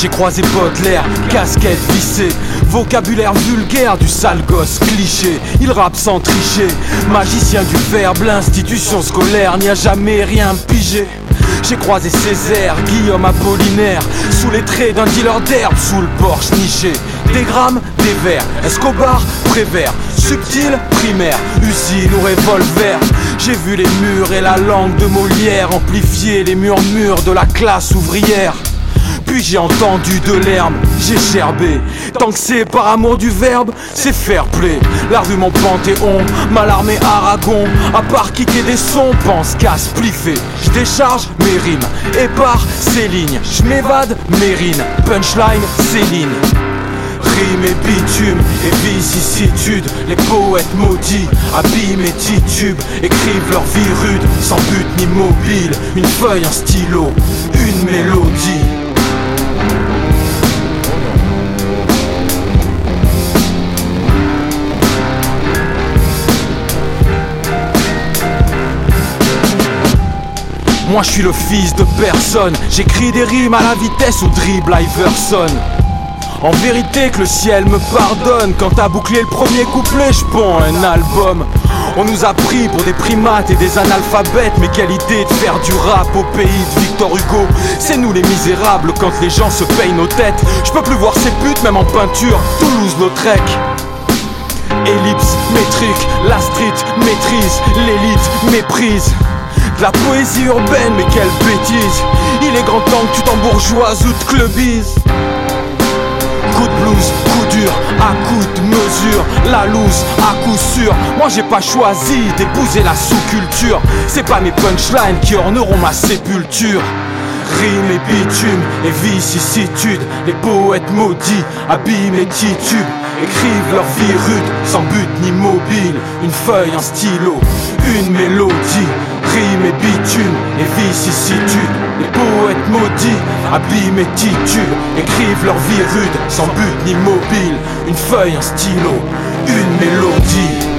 J'ai croisé Baudelaire, casquette vissée, vocabulaire vulgaire du sale gosse cliché. Il rappe sans tricher, magicien du verbe, l'institution scolaire n'y a jamais rien pigé. J'ai croisé Césaire, Guillaume Apollinaire, sous les traits d'un dealer d'herbe, sous le porche niché. Des grammes, des verres, Escobar, Prévert, subtil, primaire, usine ou revolver? J'ai vu les murs et la langue de Molière amplifier les murmures de la classe ouvrière. J'ai entendu de l'herbe, j'ai gerbé. Tant que c'est par amour du verbe, c'est fair play. La rue mon panthéon, mal armé Aragon. À part kicker des sons, pense casse pliffé. Je décharge mes rimes, et par ces lignes. Je m'évade, mérine, punchline, Céline. Rime et bitume et vicissitude Les poètes maudits, abîment et titubes Écrivent leur vie rude, sans but ni mobile Une feuille, un stylo, Moi je suis le fils de personne, j'écris des rimes à la vitesse où dribble Iverson. En vérité que le ciel me pardonne. Quand t'as bouclé le premier couplet je ponds un album. On nous a pris pour des primates et des analphabètes. Mais quelle idée de faire du rap au pays de Victor Hugo. C'est nous les misérables quand les gens se payent nos têtes. Je peux plus voir ces putes même en peinture. Toulouse-Lautrec Ellipse, métrique, la street maîtrise, l'élite méprise la poésie urbaine, mais quelle bêtise. Il est grand temps que tu t'embourgeoises ou te clubises Coup de blues, coup dur, à coup de mesure. La loose, à coup sûr. Moi j'ai pas choisi d'épouser la sous-culture. C'est pas mes punchlines qui orneront ma sépulture. Rime et bitume et vicissitude. Les poètes maudits abîment et titubent Écrivent leur vie rude, sans but ni mobile. Une feuille, un stylo, une mélodie bitume et vicissitude. Les poètes maudits abîment et titubent Écrivent leur vie rude, sans but ni mobile. Une feuille, un stylo, une mélodie